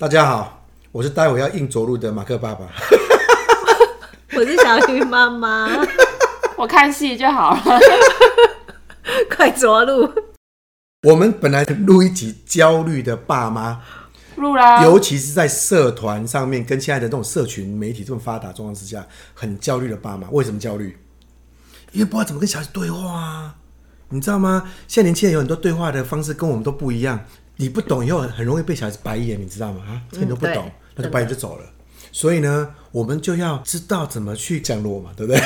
大家好，我是待会要硬着陆的马克爸爸。我是小鱼妈妈，我看戏就好了，快着陆。我们本来录一集焦虑的爸妈，录啦，尤其是在社团上面，跟现在的这种社群媒体这么发达状况之下，很焦虑的爸妈。为什么焦虑？因为不知道怎么跟小孩子对话啊，你知道吗？现在年轻人有很多对话的方式跟我们都不一样。你不懂以后很容易被小孩子白眼，你知道吗？啊，这你都不懂，嗯、那就白眼就走了。所以呢，我们就要知道怎么去降落嘛，对不对？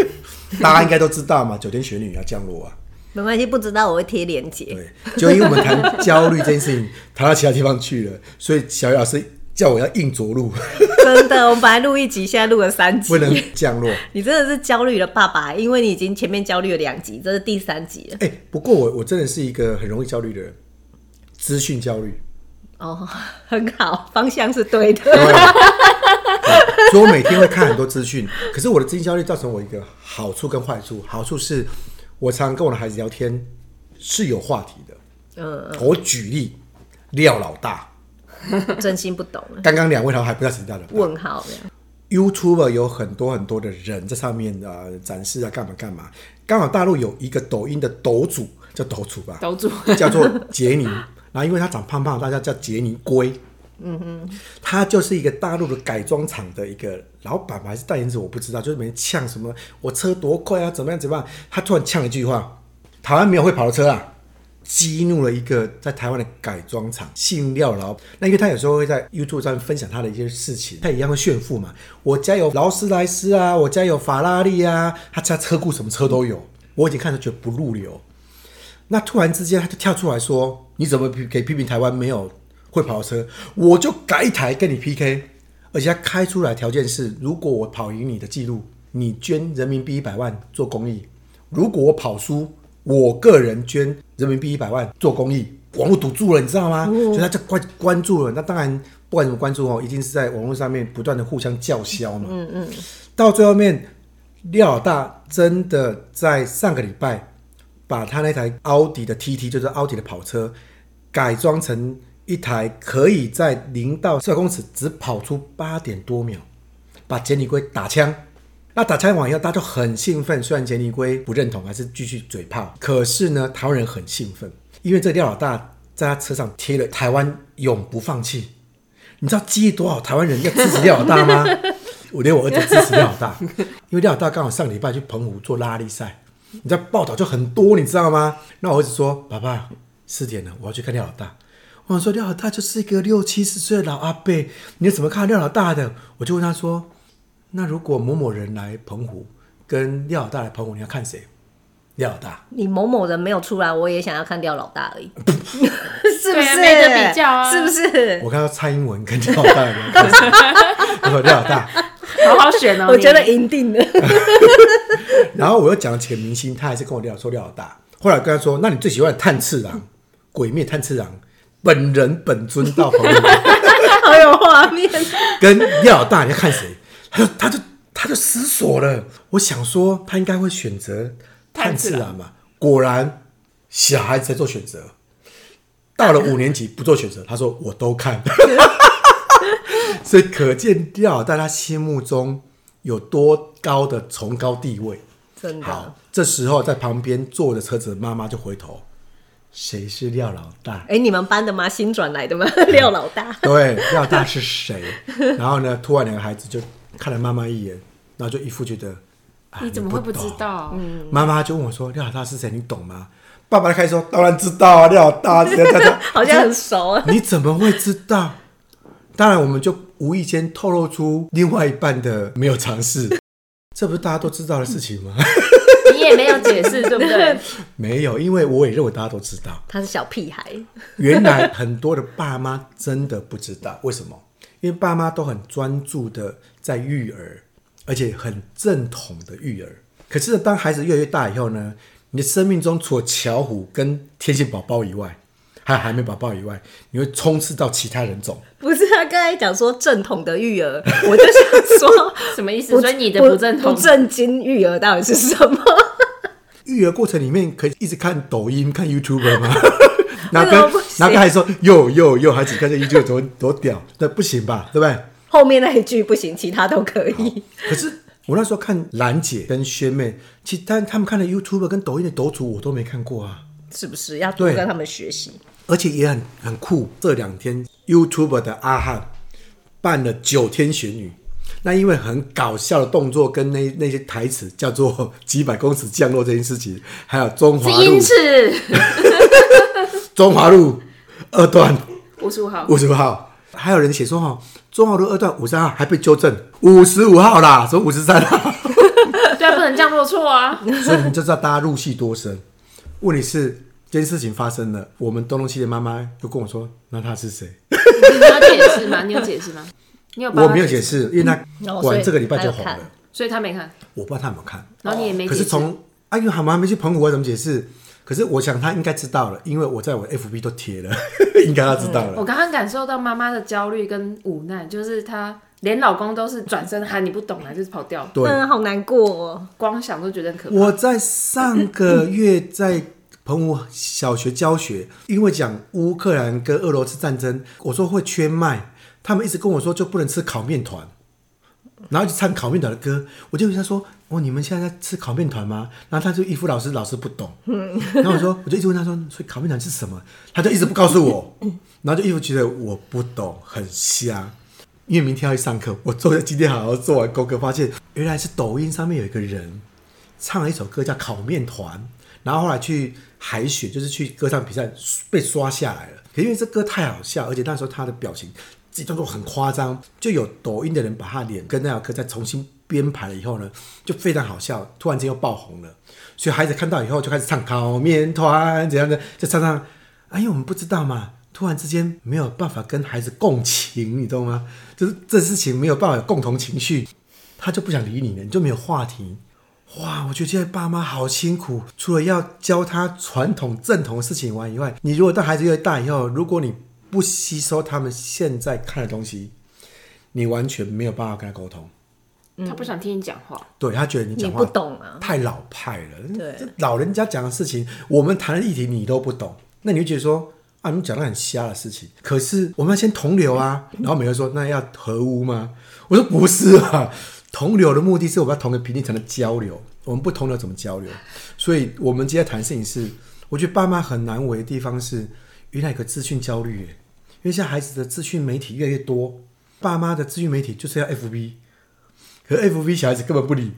大家应该都知道嘛，九天玄女要降落啊。没关系，不知道我会贴链接。对，就因为我们谈焦虑这件事情，谈到其他地方去了，所以小雨老师叫我要硬着陆。真的，我们本来录一集，现在录了三集，不能降落。你真的是焦虑的爸爸，因为你已经前面焦虑了两集，这是第三集了。哎、欸，不过我我真的是一个很容易焦虑的人。资讯焦虑，哦，很好，方向是对的。对，所以我每天会看很多资讯，可是我的资讯焦虑造成我一个好处跟坏处。好处是我常常跟我的孩子聊天是有话题的。嗯，我举例，廖老大，真心不懂。刚刚两位他还不知道的问号。YouTuber 有很多很多的人在上面啊、呃、展示啊干嘛干嘛。刚好大陆有一个抖音的抖主叫抖主吧，抖主叫做杰尼。啊，因为他长胖胖，大家叫杰尼龟。嗯哼，他就是一个大陆的改装厂的一个老板还是代言者，我不知道。就是每天呛什么，我车多快啊，怎么样怎么样。他突然呛一句话：“台湾没有会跑的车啊！”激怒了一个在台湾的改装厂，姓廖老。那因为他有时候会在 YouTube 上分享他的一些事情，他一样会炫富嘛。我家有劳斯莱斯啊，我家有法拉利啊，他家车库什么车都有。我已经看着觉得不入流。那突然之间，他就跳出来说：“你怎么可以批评台湾没有会跑车？我就改一台跟你 PK，而且他开出来条件是：如果我跑赢你的记录，你捐人民币一百万做公益；如果我跑输，我个人捐人民币一百万做公益。网络堵住了，你知道吗？所以他就关关注了。那当然，不管怎么关注哦，一定是在网络上面不断的互相叫嚣嘛。嗯嗯。到最后面，廖老大真的在上个礼拜。把他那台奥迪的 TT，就是奥迪的跑车，改装成一台可以在零到四百公尺只跑出八点多秒，把杰尼龟打枪。那打枪完以后，大家就很兴奋。虽然杰尼龟不认同，还是继续嘴炮。可是呢，台湾人很兴奋，因为这廖老大在他车上贴了“台湾永不放弃”。你知道激励多少台湾人要支持廖老大吗？我连我儿子支持廖老大，因为廖老大刚好上礼拜去澎湖做拉力赛。你知道报道就很多，你知道吗？那我儿子说：“爸爸，四点了，我要去看廖老大。”我想说：“廖老大就是一个六七十岁的老阿伯，你怎么看廖老大的？”我就问他说：“那如果某某人来澎湖，跟廖老大来澎湖，你要看谁？”廖老大，你某某人没有出来，我也想要看廖老大而已，是不是？没得比较啊，是不是？我看到蔡英文跟廖老大的，我说廖老大。好好选哦，我觉得赢定了。然后我又讲了几个明星，他还是跟我聊说廖老大。后来跟他说：“那你最喜欢的炭治郎，鬼灭炭次郎本人本尊到澎湖，好有画面。”跟廖老大你要看谁？他就他就他就思索了。我想说他应该会选择炭次郎嘛。果然小孩子在做选择，到了五年级不做选择，他说我都看。所以可见廖老大他心目中有多高的崇高地位。真的。好，这时候在旁边坐着车子的妈妈就回头：“谁是廖老大？”哎，你们班的吗？新转来的吗？廖老大。对，廖老大是谁？然后呢，突然两个孩子就看了妈妈一眼，然后就一副觉得：“你怎么会不知道？”嗯。妈妈就问我说：“廖老大是谁？你懂吗？”爸爸开始说：“当然知道啊，廖老大，好像很熟啊。”你怎么会知道？当然，我们就无意间透露出另外一半的没有尝试，这不是大家都知道的事情吗？你也没有解释，对不对？没有，因为我也认为大家都知道。他是小屁孩。原来很多的爸妈真的不知道为什么？因为爸妈都很专注的在育儿，而且很正统的育儿。可是当孩子越来越大以后呢，你的生命中除了巧虎跟天线宝宝以外，还有海绵宝宝以外，你会冲刺到其他人种。不是他刚才讲说正统的育儿，我就想说什么意思？所以你的不正统、不正经育儿到底是什么？育儿过程里面可以一直看抖音、看 YouTuber 吗？那跟然后刚才说又又又，孩子看这一句多多屌，那不行吧？对不对？后面那一句不行，其他都可以。可是我那时候看兰姐跟宣妹，其实但他们看的 YouTube 跟抖音的抖主，我都没看过啊。是不是要多跟他们学习？而且也很很酷。这两天 YouTube 的阿汉办了九天玄女，那因为很搞笑的动作跟那那些台词，叫做 几百公尺降落这件事情，还有中华路，中华路二段五十五号，五十五号，还有人写说哈，中华路二段五十三号还被纠正五十五号啦，说五十三号，对啊，不能降落错啊，所以你就知道大家入戏多深。问题是这件事情发生了，我们东东西的妈妈就跟我说：“那他是谁？” 你有解释吗？你有解释吗？你有？我没有解释，因为他管这个礼拜就红了，所以他没看。我不知道他有没有看，然后你也没。可是从哎呦，还没还没去澎湖，我怎么解释？可是我想他应该知道了，因为我在我 FB 都贴了，应该他知道了。我刚刚感受到妈妈的焦虑跟无奈，就是她连老公都是转身喊你不懂啊，就是跑掉。对，好难过哦，光想都觉得很可怕。我在上个月在。澎湖小学教学，因为讲乌克兰跟俄罗斯战争，我说会缺麦，他们一直跟我说就不能吃烤面团，然后就唱烤面团的歌，我就跟他说：“哦，你们现在在吃烤面团吗？”然后他就一副老师老师不懂，然后我说我就一直问他说：“所以烤面团是什么？”他就一直不告诉我，然后就一副觉得我不懂，很瞎。因为明天要去上课，我坐在今天好好做完功课，发现原来是抖音上面有一个人唱了一首歌叫《烤面团》。然后后来去海选，就是去歌唱比赛被刷下来了。可因为这歌太好笑，而且那时候他的表情自己动作很夸张，就有抖音的人把他脸跟那首歌再重新编排了以后呢，就非常好笑。突然间又爆红了，所以孩子看到以后就开始唱烤面团怎样的，就唱唱。哎呦，我们不知道嘛，突然之间没有办法跟孩子共情，你懂吗？就是这事情没有办法有共同情绪，他就不想理你了，你就没有话题。哇，我觉得现在爸妈好辛苦，除了要教他传统正统的事情玩以外，你如果当孩子越大以后，如果你不吸收他们现在看的东西，你完全没有办法跟他沟通。他不想听你讲话，对，他觉得你讲话不懂啊，太老派了。对，老人家讲的事情，我们谈的议题你都不懂，那你就觉得说啊，你讲的很瞎的事情。可是我们要先同流啊，然后每个人说那要合污吗？我说不是啊。同流的目的是我们要同个频率才能交流，我们不同流怎么交流？所以，我们今天谈的事情是，我觉得爸妈很难为的地方是，原来有个资讯焦虑，因为现在孩子的资讯媒体越来越多，爸妈的资讯媒体就是要 FB，可是 FB 小孩子根本不理，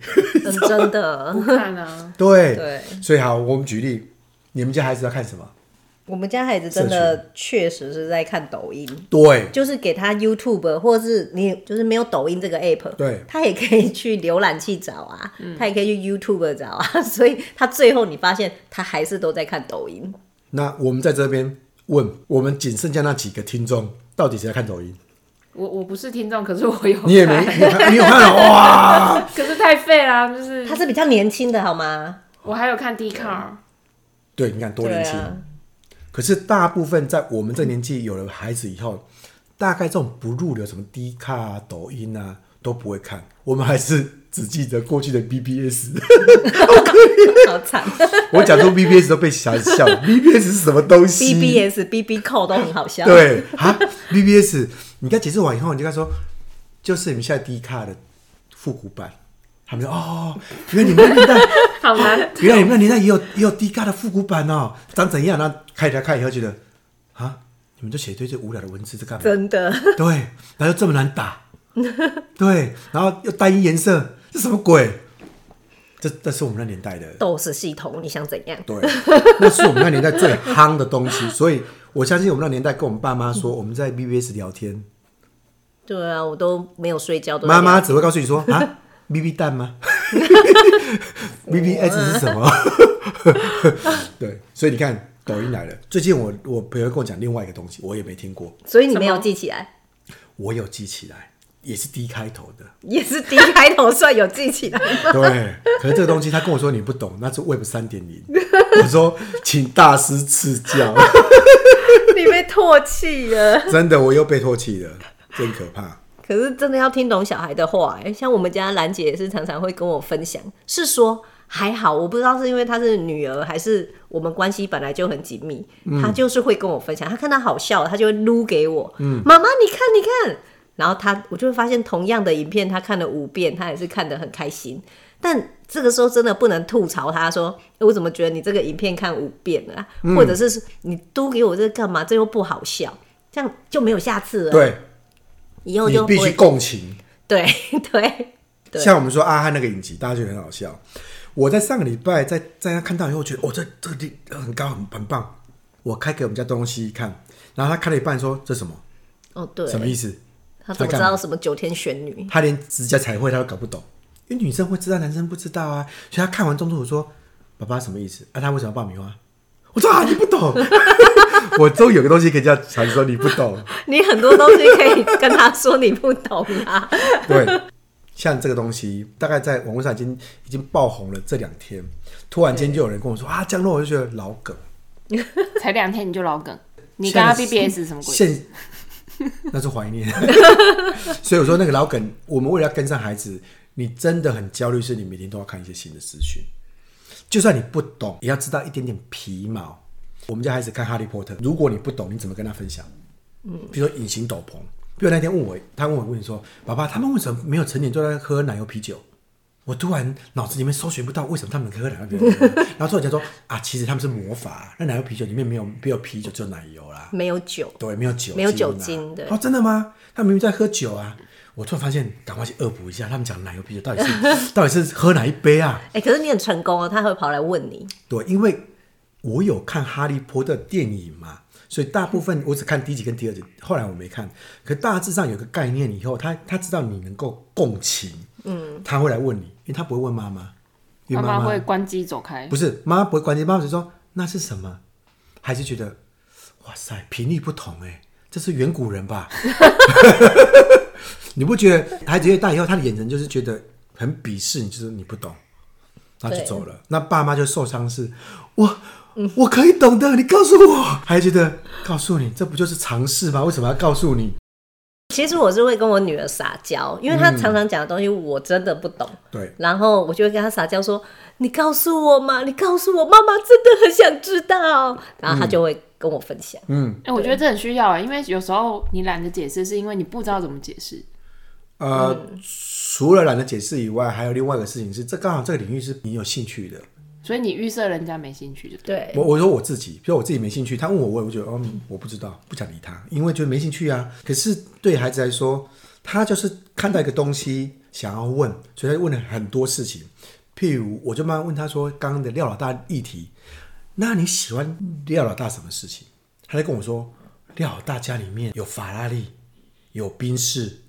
真的不看啊？对对，所以好，我们举例，你们家孩子要看什么？我们家孩子真的确实是在看抖音，对，就是给他 YouTube 或是你就是没有抖音这个 app，对，他也可以去浏览器找啊，嗯、他也可以去 YouTube 找啊，所以他最后你发现他还是都在看抖音。那我们在这边问，我们仅剩下那几个听众，到底谁在看抖音？我我不是听众，可是我有，你也没，你有，你有看 哇？可是太废啦，就是他是比较年轻的好吗？我还有看 Dcard，对，你看多年轻。可是大部分在我们这年纪有了孩子以后，大概这种不入流，什么低卡啊、抖音啊都不会看。我们还是只记得过去的 BBS，好惨。我讲出 BBS 都被小孩笑。BBS 是什么东西？BBS、BB Call 都很好笑。对啊，BBS，你刚解释完以后，你就跟他说，就是你们现在低卡的复古版。他们说：“哦，原来你们那年代 好难，原来你们那年代也有也有 D 卡的复古版哦，长怎样？然后看一下看以后觉得，啊，你们就写一堆这无聊的文字，这干嘛？真的，对，然后又这么难打，对，然后又单一颜色，这什么鬼？这这是我们那年代的 DOS 系统，你想怎样？对，那是我们那年代最夯的东西，所以我相信我们那年代跟我们爸妈说，我们在 BBS 聊天，对啊，我都没有睡觉，妈妈只会告诉你说啊。” B B 蛋吗？B B S 是什么？对，所以你看，抖音来了。最近我我朋友跟我讲另外一个东西，我也没听过。所以你没有记起来？我有记起来，也是 D 开头的，也是 D 开头，算有记起来。对，可是这个东西他跟我说你不懂，那是 Web 三点零。我说请大师赐教。你被唾弃了，真的，我又被唾弃了，真可怕。可是真的要听懂小孩的话，哎，像我们家兰姐也是常常会跟我分享，是说还好，我不知道是因为她是女儿，还是我们关系本来就很紧密，她就是会跟我分享。她看到好笑，她就会撸给我。嗯，妈妈，你看，你看。然后她，我就会发现，同样的影片，她看了五遍，她也是看得很开心。但这个时候真的不能吐槽她说：“我怎么觉得你这个影片看五遍了？嗯、或者是你撸给我这个干嘛？这又不好笑，这样就没有下次了。”对，以后就必须共情。对 对。对像我们说阿汉那个影集，大家觉得很好笑。我在上个礼拜在在他看到以后，觉得哦，这这个地很高很很棒。我开给我们家东西看，然后他看了一半说：“这什么？”哦，对，什么意思？他怎么知道什么九天玄女？他连指甲彩绘他都搞不懂，因为女生会知道，男生不知道啊。所以他看完中途我说：“爸爸什么意思？”啊，他为什么要爆米花？我说啊，你不懂。我都有个东西可以叫传说，你不懂。你很多东西可以跟他说，你不懂啊。对。像这个东西，大概在网络上已经已经爆红了。这两天，突然间就有人跟我说啊，降落，我就觉得老梗。才两天你就老梗？你跟他 BBS 什么鬼？现那是怀念。所以我说那个老梗，我们为了要跟上孩子，你真的很焦虑，是你每天都要看一些新的资讯。就算你不懂，也要知道一点点皮毛。我们家孩子看《哈利波特》，如果你不懂，你怎么跟他分享？嗯，比如说隐形斗篷。比如那天问我，他问我问你说：“爸爸，他们为什么没有成年就在喝奶油啤酒？”我突然脑子里面搜寻不到为什么他们可以喝奶油啤酒，然后突然间说：“啊，其实他们是魔法，那奶油啤酒里面没有没有啤酒，只有奶油啦，没有酒，对，没有酒，没有酒精的。”哦，真的吗？他明明在喝酒啊！我突然发现，赶快去恶补一下，他们讲奶油啤酒到底是 到底是喝哪一杯啊？哎、欸，可是你很成功啊，他会跑来问你。对，因为我有看《哈利波特》电影嘛。所以大部分我只看第一集跟第二集，后来我没看。可大致上有个概念以后，他他知道你能够共情，嗯，他会来问你，因为他不会问妈妈，妈妈会关机走开。不是，妈妈不会关机，妈妈只说那是什么？还是觉得哇塞，频率不同哎，这是远古人吧？你不觉得孩子越大以后，他的眼神就是觉得很鄙视你，就是你不懂，他就走了。那爸妈就受伤是，我。我可以懂的，你告诉我，还觉得告诉你，这不就是尝试吗？为什么要告诉你？其实我是会跟我女儿撒娇，因为她常常讲的东西我真的不懂。对、嗯，然后我就会跟她撒娇说：“你告诉我嘛，你告诉我，妈妈真的很想知道。”然后她就会跟我分享。嗯，哎、欸，我觉得这很需要啊，因为有时候你懒得解释，是因为你不知道怎么解释。呃，嗯、除了懒得解释以外，还有另外一个事情是，这刚好这个领域是你有兴趣的。所以你预设人家没兴趣就对。我我说我自己，比如我自己没兴趣，他问我，我也会觉得哦，我不知道，不想理他，因为觉得没兴趣啊。可是对孩子来说，他就是看到一个东西想要问，所以他问了很多事情。譬如我就慢慢问他说，刚刚的廖老大议题，那你喜欢廖老大什么事情？他在跟我说，廖老大家里面有法拉利，有宾士。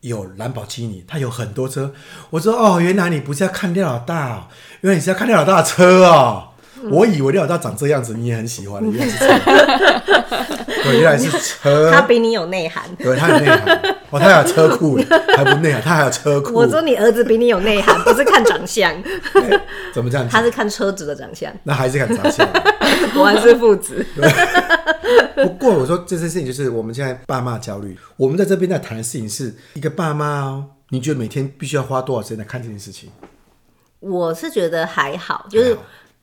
有兰博基尼，他有很多车。我说哦，原来你不是要看廖老大哦，原来你是要看廖老大的车哦。嗯、我以为廖老大长这样子，你也很喜欢。原来是车，对，原来是车。他比你有内涵。对，他有内涵。哦，他还有车库，还不内涵，他还有车库。我说你儿子比你有内涵，不是看长相。怎么这样？他是看车子的长相。那还是看长相。果然是父子。不过我说这件事情就是我们现在爸妈焦虑。我们在这边在谈的事情是一个爸妈哦，你觉得每天必须要花多少时间来看这件事情？我是觉得还好，就是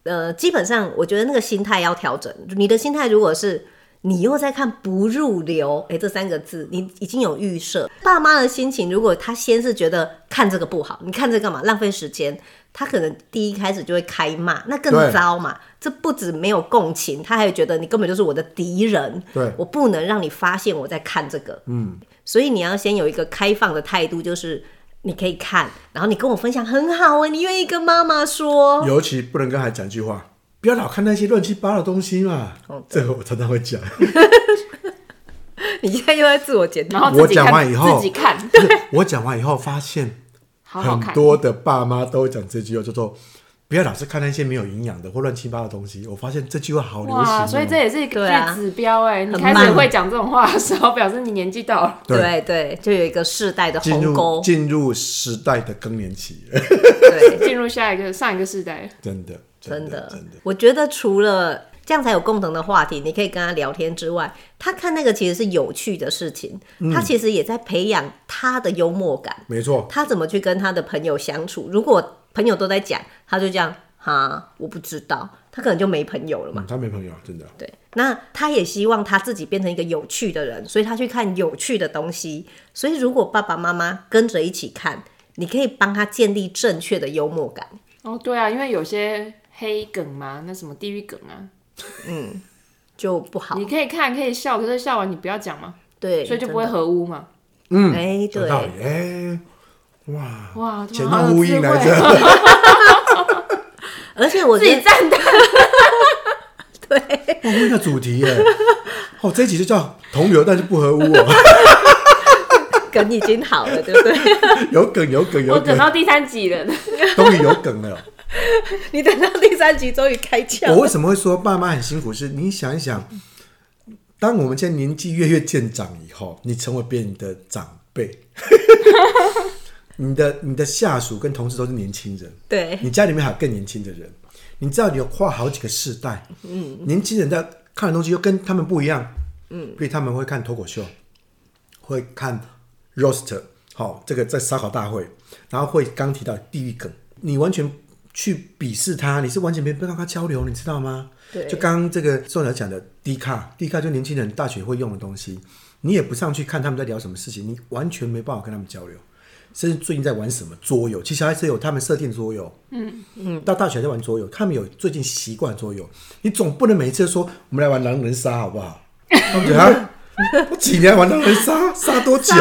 呃，基本上我觉得那个心态要调整。你的心态如果是你又在看不入流，哎，这三个字你已经有预设。爸妈的心情，如果他先是觉得看这个不好，你看这干嘛？浪费时间。他可能第一开始就会开骂，那更糟嘛。这不止没有共情，他还觉得你根本就是我的敌人。对，我不能让你发现我在看这个。嗯，所以你要先有一个开放的态度，就是你可以看，然后你跟我分享很好哎，你愿意跟妈妈说。尤其不能跟孩子讲一句话，不要老看那些乱七八糟的东西嘛。哦，这个我常常会讲。你现在又在自我检讨。我讲完以后自己看。我讲完以后 发现。很多的爸妈都讲这句话，叫做“不要老是看那些没有营养的或乱七八糟的东西”。我发现这句话好流行喔，所以这也是一个指标哎。你开始会讲这种话的时候，表示你年纪到了。对对，对，就有一个世代的鸿沟，进入时代的更年期。对，进入下一个上一个世代。真的，真的，真的，真的。我觉得除了。这样才有共同的话题，你可以跟他聊天之外，他看那个其实是有趣的事情，嗯、他其实也在培养他的幽默感。没错，他怎么去跟他的朋友相处？如果朋友都在讲，他就这样哈，我不知道，他可能就没朋友了嘛。嗯、他没朋友，真的。对，那他也希望他自己变成一个有趣的人，所以他去看有趣的东西。所以如果爸爸妈妈跟着一起看，你可以帮他建立正确的幽默感。哦，对啊，因为有些黑梗嘛，那什么地狱梗啊，嗯，就不好。你可以看，可以笑，可是笑完你不要讲嘛。对，所以就不会合污嘛。嗯，哎、欸，对，哎、欸，哇哇，前后呼应来着。而且我自己赞的。对，我问个主题耶，哦，这一集就叫同流，但是不合污哦。梗已经好了，对不对？有梗，有梗，有梗。我等到第三集了，终于有梗了。你等到第三集终于开窍。我为什么会说爸妈很辛苦？是你想一想，当我们现在年纪越越渐长以后，你成为别人的长辈，你的你的下属跟同事都是年轻人，对，你家里面还有更年轻的人，你知道你有跨好几个世代，嗯，年轻人在看的东西又跟他们不一样，嗯，所以他们会看脱口秀，会看。roaster，好，这个在烧烤大会，然后会刚提到地狱梗，你完全去鄙视他，你是完全没办法跟他交流，你知道吗？对，就刚刚这个宋小讲的 D 卡，D 卡就年轻人大学会用的东西，你也不上去看他们在聊什么事情，你完全没办法跟他们交流。甚至最近在玩什么桌游，其实小孩子有他们设定桌游，嗯嗯，到大学在玩桌游，他们有最近习惯桌游，你总不能每次说我们来玩狼人杀好不好？他们觉得。我几年玩狼人杀，杀多久？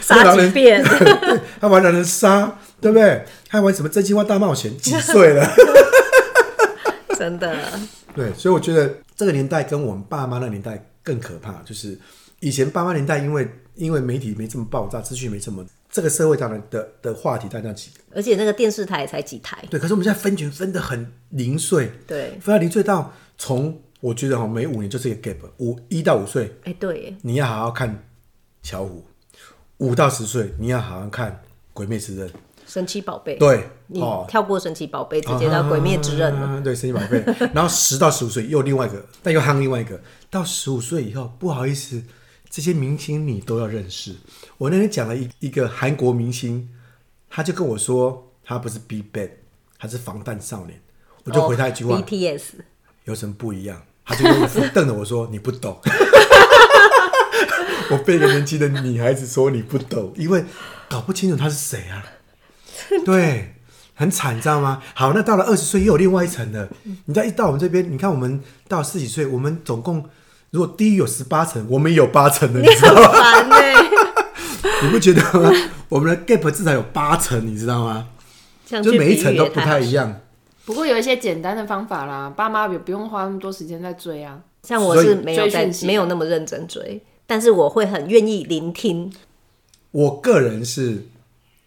杀 几遍？他玩狼人杀，对不对？还玩什么真心话大冒险？几岁了？真的。对，所以我觉得这个年代跟我们爸妈那年代更可怕。就是以前爸妈年代，因为因为媒体没这么爆炸，资讯没这么，这个社会当然的的话题在那几个，而且那个电视台才几台。对，可是我们现在分群分的很零碎，对，分到零碎到从。我觉得哈，每五年就是一个 gap，五一到五岁，哎，对，你要好好看巧虎；五到十岁，你要好好看《鬼灭之刃》、神奇宝贝。对，你跳过神奇宝贝，直接到《鬼灭之刃》了。对，神奇宝贝。然后十到十五岁又另外一个，但又夯另外一个。到十五岁以后，不好意思，这些明星你都要认识。我那天讲了一一个韩国明星，他就跟我说，他不是 BigBang，他是防弹少年。我就回他一句话：BTS。有什么不一样？他就瞪着我说：“你不懂。”我被一个年轻的女孩子说你不懂，因为搞不清楚他是谁啊。对，很惨，你知道吗？好，那到了二十岁又有另外一层了。你知道一到我们这边，你看我们到十几岁，我们总共如果低于有十八层，我们也有八层的，你知道吗？你不觉得吗？我们的 gap 至少有八层，你知道吗？就每一层都不太一样。不过有一些简单的方法啦，爸妈也不用花那么多时间在追啊。像我是没有在没有那么认真追，但是我会很愿意聆听。我个人是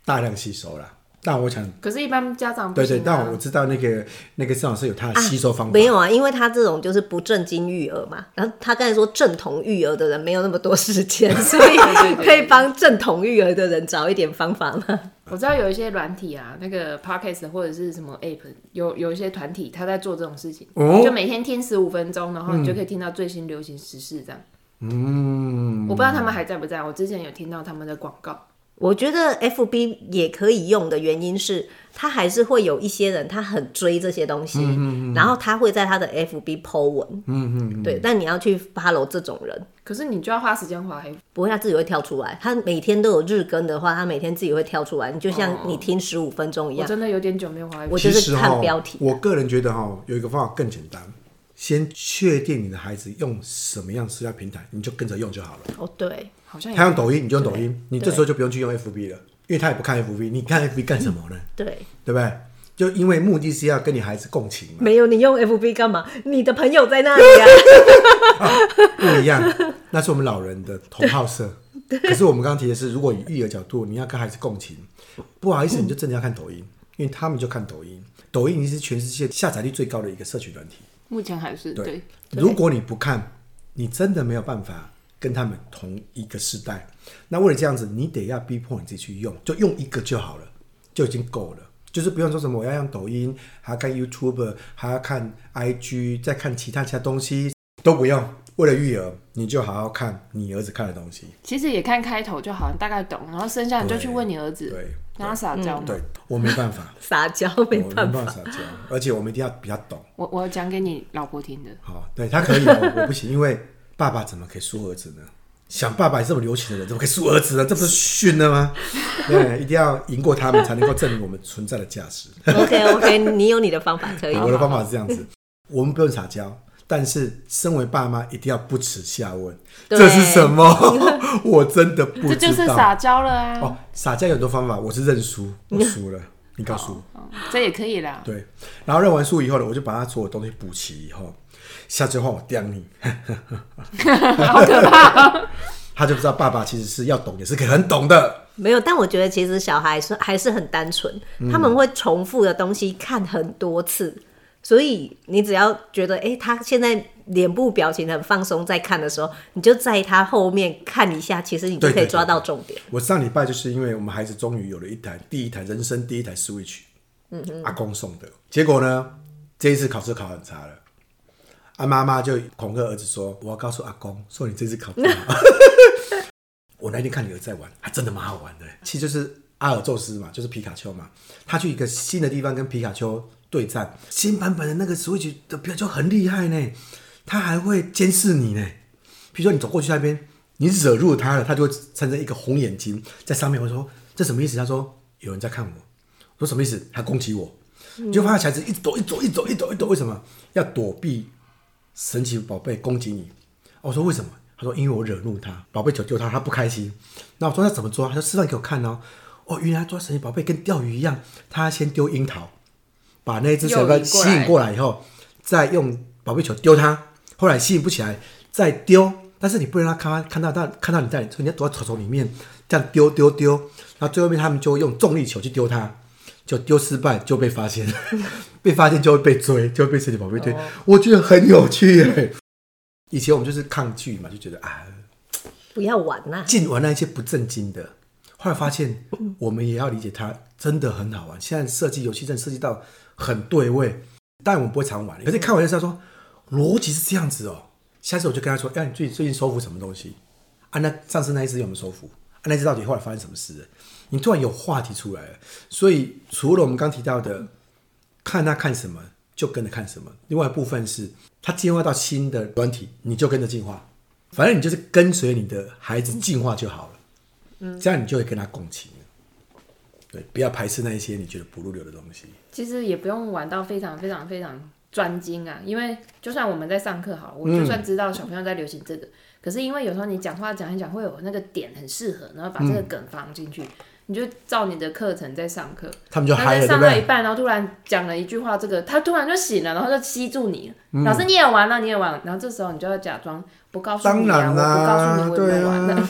大量吸收啦。但我想，可是，一般家长不、啊、对对，但我知道那个那个郑老师有它的吸收方法、啊。没有啊，因为他这种就是不正经育儿嘛。然后他刚才说正统育儿的人没有那么多时间，所以可以帮正统育儿的人找一点方法吗？我知道有一些软体啊，那个 Podcast 或者是什么 App，有有一些团体他在做这种事情，哦、就每天听十五分钟，然后你就可以听到最新流行时事这样。嗯，我不知道他们还在不在，我之前有听到他们的广告。我觉得 F B 也可以用的原因是，他还是会有一些人，他很追这些东西，嗯嗯嗯、然后他会在他的 F B Po 文，嗯嗯嗯、对。但你要去 follow 这种人，可是你就要花时间花黑，不会他自己会跳出来。他每天都有日更的话，他每天自己会跳出来。你就像你听十五分钟一样、哦。我真的有点久没有滑黑，我就是看标题、啊。我个人觉得哈，有一个方法更简单，先确定你的孩子用什么样社交平台，你就跟着用就好了。哦，对。好像他用抖音，你就用抖音，你这时候就不用去用 FB 了，因为他也不看 FB，你看 FB 干什么呢？对，对不对？就因为目的是要跟你孩子共情嘛。没有，你用 FB 干嘛？你的朋友在那里啊。啊不一样，那是我们老人的同好社。可是我们刚刚提的是，如果以育儿角度，你要跟孩子共情，不好意思，你就真的要看抖音，因为他们就看抖音。抖音已经是全世界下载率最高的一个社群软体。目前还是对。对如果你不看，你真的没有办法。跟他们同一个时代，那为了这样子，你得要逼迫你自己去用，就用一个就好了，就已经够了。就是不用说什么我要用抖音，还要看 YouTube，还要看 IG，再看其他其他东西都不用。为了育儿，你就好好看你儿子看的东西。其实也看开头就好，大概懂，然后剩下你就去问你儿子。对，跟他撒娇。对，我没办法 撒娇，没办法撒娇，而且我们一定要比较懂。我我讲给你老婆听的。好，对他可以哦，我不行，因为爸爸怎么可以输儿子呢？想爸爸也这么留情的人，怎么可以输儿子呢？这不是训了吗？对，一定要赢过他们，才能够证明我们存在的价值。OK OK，你有你的方法可以。我的方法是这样子，我们不用撒娇。但是，身为爸妈，一定要不耻下问，这是什么？我真的不知道。这就是撒娇了啊！哦，撒娇有很多方法，我是认输，我输了，你告诉我，这也可以啦。对，然后认完输以后呢，我就把他所有东西补齐以后，下次换我刁你，好可怕。他就不知道爸爸其实是要懂，也是可以很懂的。没有，但我觉得其实小孩是还是很单纯，他们会重复的东西看很多次。所以你只要觉得，哎、欸，他现在脸部表情很放松，在看的时候，你就在他后面看一下，其实你就可以抓到重点。我上礼拜就是因为我们孩子终于有了一台第一台人生第一台 Switch，嗯哼，阿公送的。结果呢，这一次考试考很差了，阿妈妈就恐吓儿子说：“我要告诉阿公，说你这次考不好。”我那天看你儿子在玩，还真的蛮好玩的。其实就是阿尔宙斯嘛，就是皮卡丘嘛，他去一个新的地方跟皮卡丘。对战新版本的那个 Switch 的标就很厉害呢，它还会监视你呢。比如说你走过去那边，你惹怒它了，它就会产生一个红眼睛在上面。我说这什么意思？他说有人在看我。我说什么意思？他攻击我。你就发现小孩子一直躲，一直躲，一直躲，一直躲，一直躲。为什么要躲避神奇宝贝攻击你？我说为什么？他说因为我惹怒他，宝贝球丢他，他不开心。那我说他怎么抓？他说示范给我看哦。哦，原来抓神奇宝贝跟钓鱼一样，他先丢樱桃。把那只小哥吸引过来以后，再用宝贝球丢它。后来吸引不起来，再丢。但是你不能让他看到他看到你在，所以你要躲在草丛里面，这样丢丢丢。然后最后面他们就用重力球去丢它，就丢失败就被发现，被发现就会被追，就会被神奇宝贝追。哦、我觉得很有趣耶。以前我们就是抗拒嘛，就觉得啊，不要玩啊，尽玩那些不正经的。后来发现，我们也要理解它，真的很好玩。现在设计游戏真的设计到。很对味，但我们不会常玩。可是开玩笑说，逻辑是这样子哦。下次我就跟他说：“哎，你最最近收服什么东西？啊，那上次那一只有没有收服？啊，那只到底后来发生什么事了？你突然有话题出来了。所以除了我们刚提到的，看他看什么就跟着看什么。另外一部分是他进化到新的软体，你就跟着进化。反正你就是跟随你的孩子进化就好了。嗯，这样你就会跟他共情。对，不要排斥那一些你觉得不入流的东西。其实也不用玩到非常非常非常专精啊，因为就算我们在上课好，我就算知道小朋友在流行这个，嗯、可是因为有时候你讲话讲一讲会有那个点很适合，然后把这个梗放进去，嗯、你就照你的课程在上课，他们就嗨了，上到一半，然后突然讲了一句话，这个他突然就醒了，然后就吸住你，嗯、老师你也玩了，你也玩，然后这时候你就要假装不告诉你、啊，当然啦，我不告诉你我也没玩了。啊、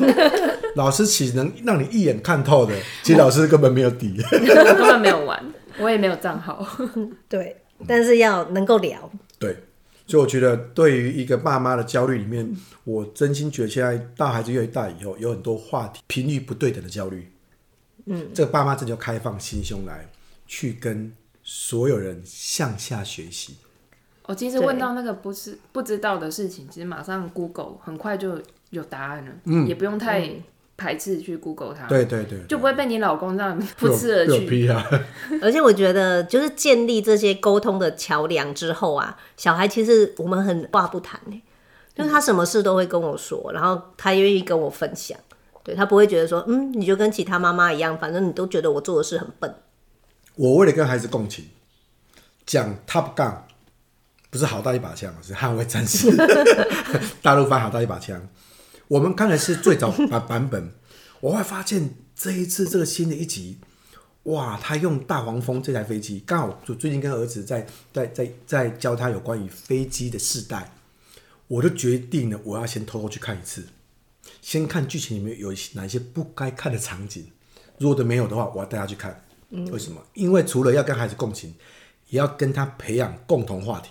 老师岂能让你一眼看透的？其实老师根本没有底，根本没有玩。我也没有账号，对，但是要能够聊。对，所以我觉得对于一个爸妈的焦虑里面，我真心觉得现在大孩子越大以后，有很多话题频率不对等的焦虑。嗯，这个爸妈这就开放心胸来去跟所有人向下学习。我其实问到那个不是不知道的事情，其实马上 Google 很快就有答案了，嗯，也不用太。嗯排斥去 Google 它，对对对，就不会被你老公这样 不辞而去。啊、而且我觉得，就是建立这些沟通的桥梁之后啊，小孩其实我们很话不谈，就是他什么事都会跟我说，然后他愿意跟我分享，对，他不会觉得说，嗯，你就跟其他妈妈一样，反正你都觉得我做的事很笨。我为了跟孩子共情，讲 Top Gun 不是好大一把枪，是捍卫战士，大陆翻好大一把枪。我们看的是最早版版本，我会发现这一次这个新的一集，哇，他用大黄蜂这台飞机，刚好就最近跟儿子在在在在教他有关于飞机的世代，我就决定了我要先偷偷去看一次，先看剧情里面有哪些不该看的场景，如果都没有的话，我要带他去看。为什么？因为除了要跟孩子共情，也要跟他培养共同话题。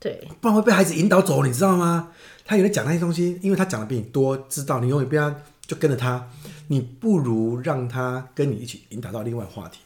对，不然会被孩子引导走，你知道吗？他有人讲那些东西，因为他讲的比你多，知道你永远不要就跟着他，你不如让他跟你一起引导到另外话题。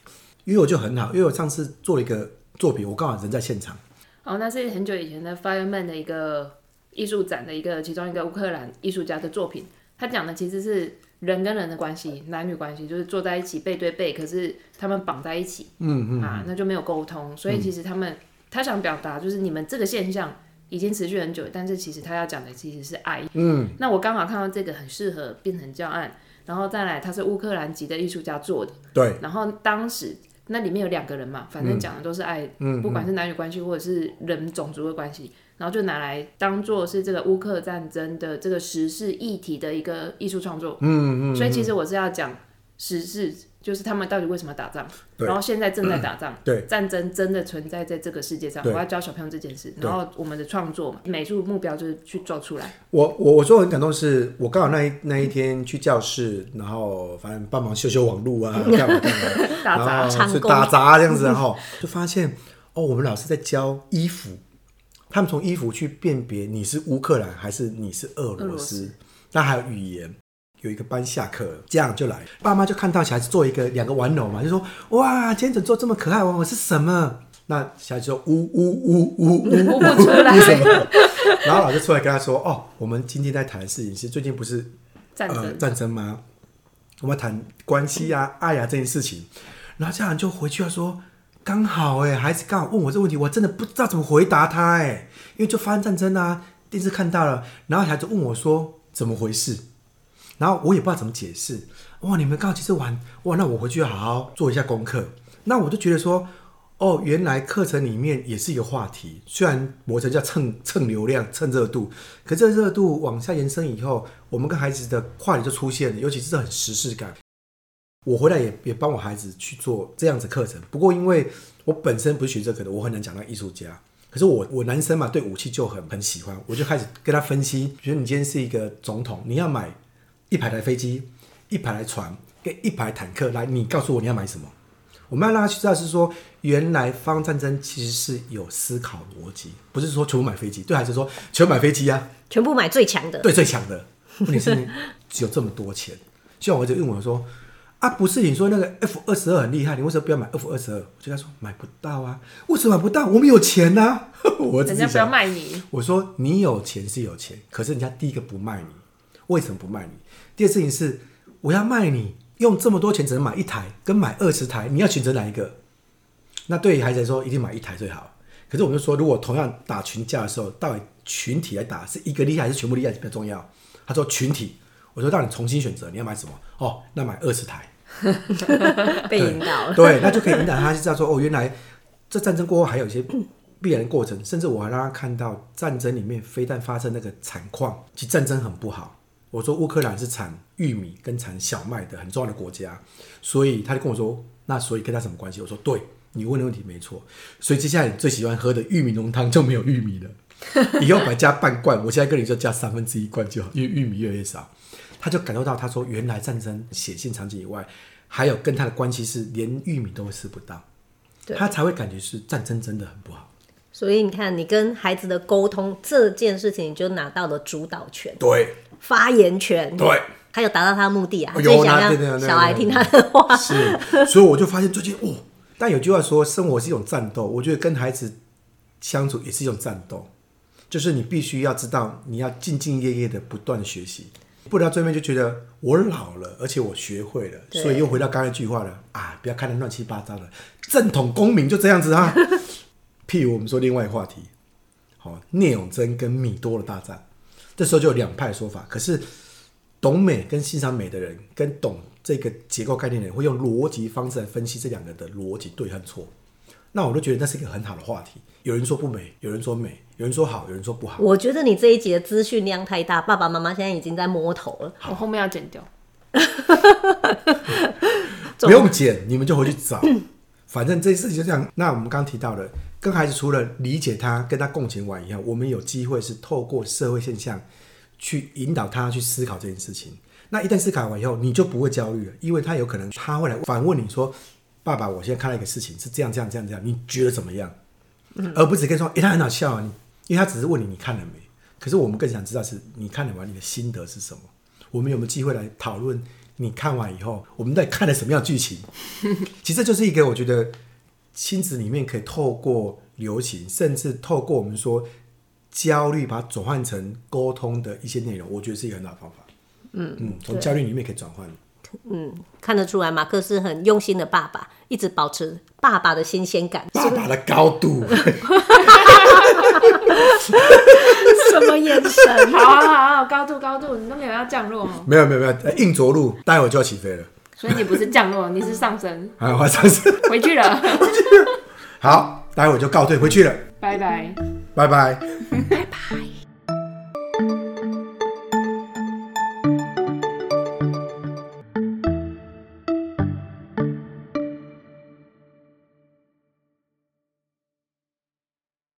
因为我就很好，因为我上次做了一个作品，我刚好人在现场。哦，那是很久以前的 Fireman 的一个艺术展的一个其中一个乌克兰艺术家的作品，他讲的其实是人跟人的关系，男女关系，就是坐在一起背对背，可是他们绑在一起，嗯嗯啊，那就没有沟通。所以其实他们、嗯、他想表达就是你们这个现象已经持续很久，但是其实他要讲的其实是爱。嗯，那我刚好看到这个很适合变成教案，然后再来他是乌克兰籍的艺术家做的，对，然后当时。那里面有两个人嘛，反正讲的都是爱，嗯、不管是男女关系或者是人种族的关系，然后就拿来当做是这个乌克战争的这个时事议题的一个艺术创作。嗯嗯。所以其实我是要讲时事。就是他们到底为什么打仗？然后现在正在打仗，对战争真的存在在这个世界上。我要教小朋友这件事，然后我们的创作对美术目标就是去做出来。我我我说很感动的是，我刚好那一那一天去教室，然后反正帮忙修修网路啊，干嘛干嘛，打杂，打杂这样子，然后 就发现哦，我们老师在教衣服，他们从衣服去辨别你是乌克兰还是你是俄罗斯，那还有语言。有一个班下课了，这样就来，爸妈就看到小孩子做一个两个玩偶嘛，就说哇，今天怎么做这么可爱玩偶是什么？那小孩子说呜呜呜呜呜呜不出来什么？然后老师出来跟他说哦，我们今天在谈的事情是最近不是战争、呃、战争吗？我们谈关系啊、爱啊这件事情。然后家长就回去要说，刚好哎，孩子刚好问我这个问题，我真的不知道怎么回答他哎，因为就发生战争啊，电视看到了，然后孩子问我说怎么回事？然后我也不知道怎么解释，哇！你们刚好其实玩，哇！那我回去好好做一下功课。那我就觉得说，哦，原来课程里面也是一个话题，虽然磨成叫蹭蹭流量、蹭热度，可这热度往下延伸以后，我们跟孩子的话题就出现了，尤其是很时事感。我回来也也帮我孩子去做这样子课程。不过因为我本身不是学这个的，我很难讲到艺术家。可是我我男生嘛，对武器就很很喜欢，我就开始跟他分析，觉得你今天是一个总统，你要买。一排台飞机，一排台船，跟一排坦克，来，你告诉我你要买什么？我们要让他去知道是说，原来发生战争其实是有思考逻辑，不是说全部买飞机。对还是说，全部买飞机啊，全部买最强的，对最强的。问题是只有这么多钱。就像我儿子问我说，啊，不是你说那个 F 二十二很厉害，你为什么不要买 F 二十二？我就跟他说买不到啊，为什么买不到？我们有钱呐、啊。我人家不要卖你。我说你有钱是有钱，可是人家第一个不卖你，为什么不卖你？第二事情是，我要卖你，用这么多钱只能买一台，跟买二十台，你要选择哪一个？那对于孩子来说，一定买一台最好。可是我们就说，如果同样打群架的时候，到底群体来打，是一个厉害还是全部厉害比较重要？他说群体。我说让你重新选择，你要买什么？哦，那买二十台。被引导了。对，那就可以引导他，就知道说，哦，原来这战争过后还有一些必然的过程，甚至我还让他看到战争里面非但发生那个惨况，其实战争很不好。我说乌克兰是产玉米跟产小麦的很重要的国家，所以他就跟我说，那所以跟他什么关系？我说对，你问的问题没错。所以接下来你最喜欢喝的玉米浓汤就没有玉米了，以后把它加半罐，我现在跟你说加三分之一罐就好，因为玉米越来越少。他就感受到，他说原来战争血腥场景以外，还有跟他的关系是连玉米都会吃不到，对他才会感觉是战争真的很不好。所以你看，你跟孩子的沟通这件事情，你就拿到了主导权。对。发言权，对，他有达到他的目的啊，有想让小孩听他的话。是，所以我就发现最近哦，但有句话说，生活是一种战斗，我觉得跟孩子相处也是一种战斗，就是你必须要知道，你要兢兢业业的不断的学习，不然到最后面就觉得我老了，而且我学会了，对所以又回到刚才一句话了啊，不要看得乱七八糟的，正统公民就这样子啊。譬如我们说另外一个话题，好，聂永贞跟米多的大战。这时候就有两派说法，可是懂美跟欣赏美的人，跟懂这个结构概念的人，会用逻辑方式来分析这两个的逻辑对和错。那我都觉得那是一个很好的话题。有人说不美，有人说美，有人说好，有人说不好。我觉得你这一集的资讯量太大，爸爸妈妈现在已经在摸头了。好我后面要剪掉，不用剪，你们就回去找。反正这事情就这样。那我们刚刚提到的。跟孩子除了理解他、跟他共情完以后，我们有机会是透过社会现象去引导他去思考这件事情。那一旦思考完以后，你就不会焦虑了，因为他有可能他会来反问你说：“爸爸，我现在看到一个事情是这样、这样、这样、这样，你觉得怎么样？”嗯、而不是跟说：“诶、欸，他很好笑啊！”你因为他只是问你你看了没？可是我们更想知道是你看了完你的心得是什么？我们有没有机会来讨论你看完以后，我们在看了什么样的剧情？其实就是一个我觉得。亲子里面可以透过流行，甚至透过我们说焦虑，把它转换成沟通的一些内容，我觉得是一个很好的方法。嗯嗯，从焦虑里面可以转换。嗯，看得出来，马克是很用心的爸爸，一直保持爸爸的新鲜感，爸爸的高度。什么眼神？好啊好好，高度高度，你都没有要降落哦？没有没有没有，硬着陆，待会就要起飞了。所以你不是降落，你是上升。啊，我上升，回去了。好，待会就告退回去了。拜拜，拜拜，拜拜。